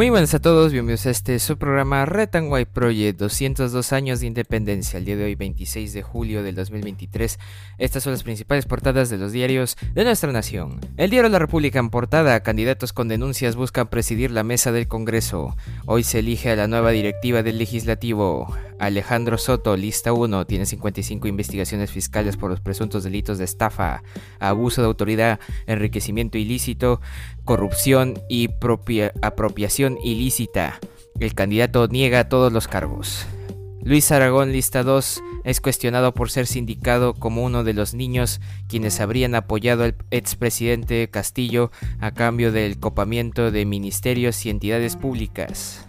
Muy buenas a todos, bienvenidos a este su programa and Project, 202 años de independencia, el día de hoy 26 de julio del 2023. Estas son las principales portadas de los diarios de nuestra nación. El diario La República en portada, candidatos con denuncias buscan presidir la mesa del Congreso. Hoy se elige a la nueva directiva del Legislativo. Alejandro Soto, lista 1, tiene 55 investigaciones fiscales por los presuntos delitos de estafa, abuso de autoridad, enriquecimiento ilícito, corrupción y apropiación ilícita. El candidato niega todos los cargos. Luis Aragón, lista 2, es cuestionado por ser sindicado como uno de los niños quienes habrían apoyado al expresidente Castillo a cambio del copamiento de ministerios y entidades públicas.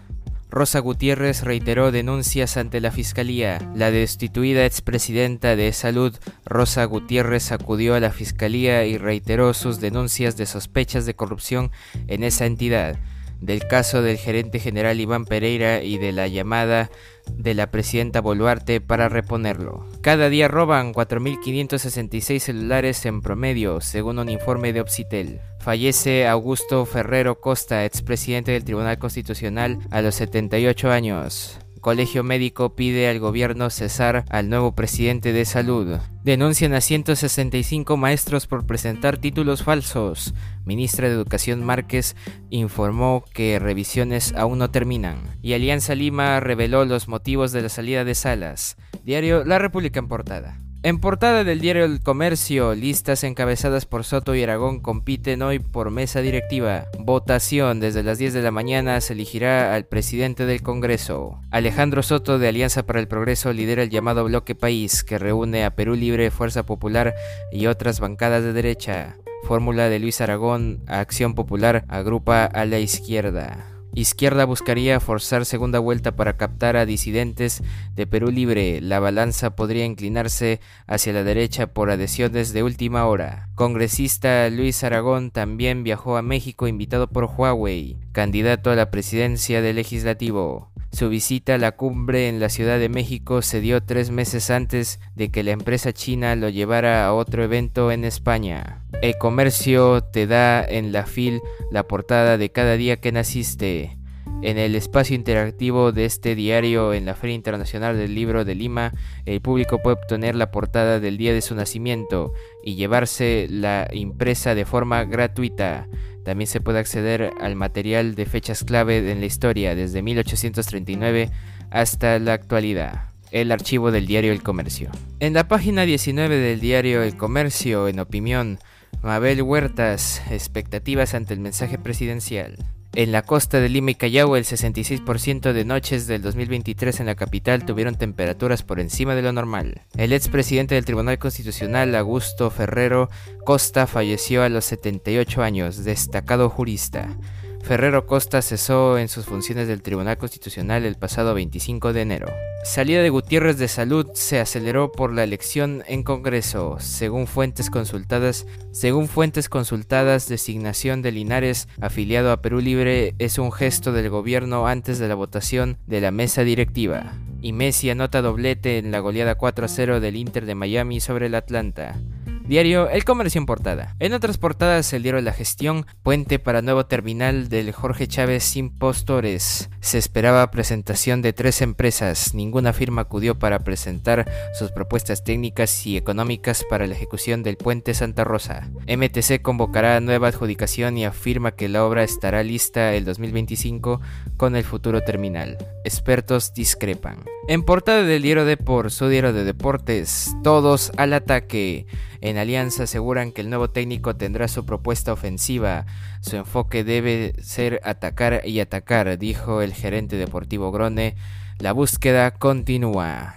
Rosa Gutiérrez reiteró denuncias ante la Fiscalía. La destituida expresidenta de Salud, Rosa Gutiérrez, acudió a la Fiscalía y reiteró sus denuncias de sospechas de corrupción en esa entidad del caso del gerente general Iván Pereira y de la llamada de la presidenta Boluarte para reponerlo. Cada día roban 4.566 celulares en promedio, según un informe de Opsitel. Fallece Augusto Ferrero Costa, expresidente del Tribunal Constitucional, a los 78 años. Colegio Médico pide al gobierno cesar al nuevo presidente de salud. Denuncian a 165 maestros por presentar títulos falsos. Ministra de Educación Márquez informó que revisiones aún no terminan. Y Alianza Lima reveló los motivos de la salida de Salas. Diario La República en portada. En portada del diario El Comercio, listas encabezadas por Soto y Aragón compiten hoy por mesa directiva. Votación desde las 10 de la mañana se elegirá al presidente del Congreso. Alejandro Soto de Alianza para el Progreso lidera el llamado Bloque País, que reúne a Perú Libre, Fuerza Popular y otras bancadas de derecha. Fórmula de Luis Aragón, Acción Popular agrupa a la izquierda. Izquierda buscaría forzar segunda vuelta para captar a disidentes de Perú Libre. La balanza podría inclinarse hacia la derecha por adhesiones de última hora. Congresista Luis Aragón también viajó a México invitado por Huawei, candidato a la presidencia del legislativo. Su visita a la cumbre en la Ciudad de México se dio tres meses antes de que la empresa china lo llevara a otro evento en España. El comercio te da en la fil la portada de cada día que naciste. En el espacio interactivo de este diario en la Feria Internacional del Libro de Lima, el público puede obtener la portada del día de su nacimiento y llevarse la impresa de forma gratuita. También se puede acceder al material de fechas clave en la historia desde 1839 hasta la actualidad. El archivo del diario El Comercio. En la página 19 del diario El Comercio, en opinión, Mabel Huertas, expectativas ante el mensaje presidencial. En la costa de Lima y Callao, el 66% de noches del 2023 en la capital tuvieron temperaturas por encima de lo normal. El expresidente del Tribunal Constitucional, Augusto Ferrero Costa, falleció a los 78 años, destacado jurista. Ferrero Costa cesó en sus funciones del Tribunal Constitucional el pasado 25 de enero. Salida de Gutiérrez de Salud se aceleró por la elección en Congreso, según fuentes consultadas. Según fuentes consultadas, designación de Linares afiliado a Perú Libre es un gesto del gobierno antes de la votación de la mesa directiva. Y Messi anota doblete en la goleada 4 a 0 del Inter de Miami sobre el Atlanta. Diario El Comercio en portada. En otras portadas, el diario La Gestión, puente para nuevo terminal del Jorge Chávez sin postores. Se esperaba presentación de tres empresas. Ninguna firma acudió para presentar sus propuestas técnicas y económicas para la ejecución del puente Santa Rosa. MTC convocará nueva adjudicación y afirma que la obra estará lista el 2025 con el futuro terminal. Expertos discrepan. En portada del diario de por su diario de deportes, todos al ataque. En Alianza aseguran que el nuevo técnico tendrá su propuesta ofensiva. Su enfoque debe ser atacar y atacar, dijo el gerente deportivo Grone. La búsqueda continúa.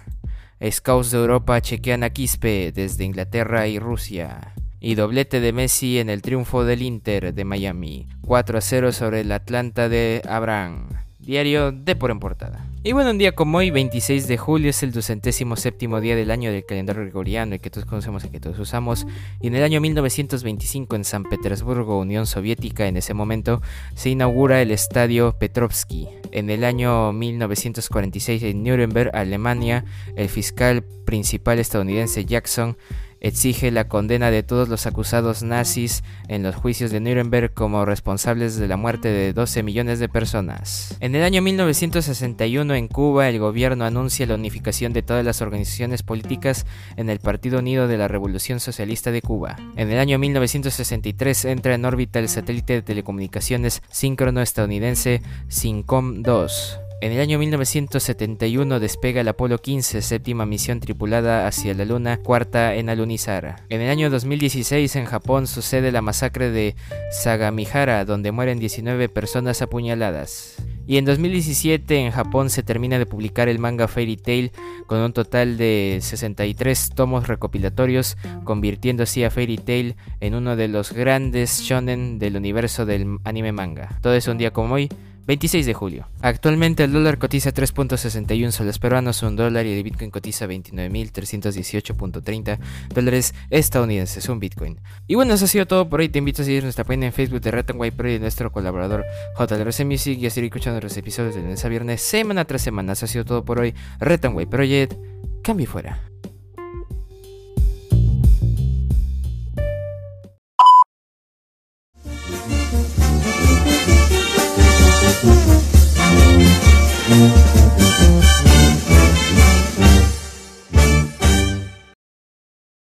Scouts de Europa chequean a Quispe desde Inglaterra y Rusia. Y doblete de Messi en el triunfo del Inter de Miami. 4 a 0 sobre el Atlanta de Abraham. diario de por en portada. Y bueno, un día como hoy, 26 de julio, es el ducentésimo séptimo día del año del calendario gregoriano, el que todos conocemos y que todos usamos. Y en el año 1925, en San Petersburgo, Unión Soviética, en ese momento, se inaugura el estadio Petrovsky. En el año 1946, en Nuremberg, Alemania, el fiscal principal estadounidense Jackson exige la condena de todos los acusados nazis en los juicios de Nuremberg como responsables de la muerte de 12 millones de personas. En el año 1961 en Cuba el gobierno anuncia la unificación de todas las organizaciones políticas en el Partido Unido de la Revolución Socialista de Cuba. En el año 1963 entra en órbita el satélite de telecomunicaciones síncrono estadounidense SYNCOM 2. En el año 1971 despega el Apolo 15, séptima misión tripulada hacia la Luna, cuarta en alunizar. En el año 2016 en Japón sucede la masacre de Sagamihara, donde mueren 19 personas apuñaladas. Y en 2017 en Japón se termina de publicar el manga Fairy Tail con un total de 63 tomos recopilatorios, convirtiendo así a Fairy Tail en uno de los grandes shonen del universo del anime manga. Todo es un día como hoy, 26 de julio. Actualmente el dólar cotiza 3.61 soles peruanos, un dólar y el Bitcoin cotiza 29.318.30 dólares estadounidenses, un Bitcoin. Y bueno, eso ha sido todo por hoy. Te invito a seguir nuestra página en Facebook de Red White Pro y nuestro colaborador JLRC Music y a seguir escuchando los episodios de lunes a viernes, semana tras semana. Eso ha sido todo por hoy. Red White Project, cambio fuera.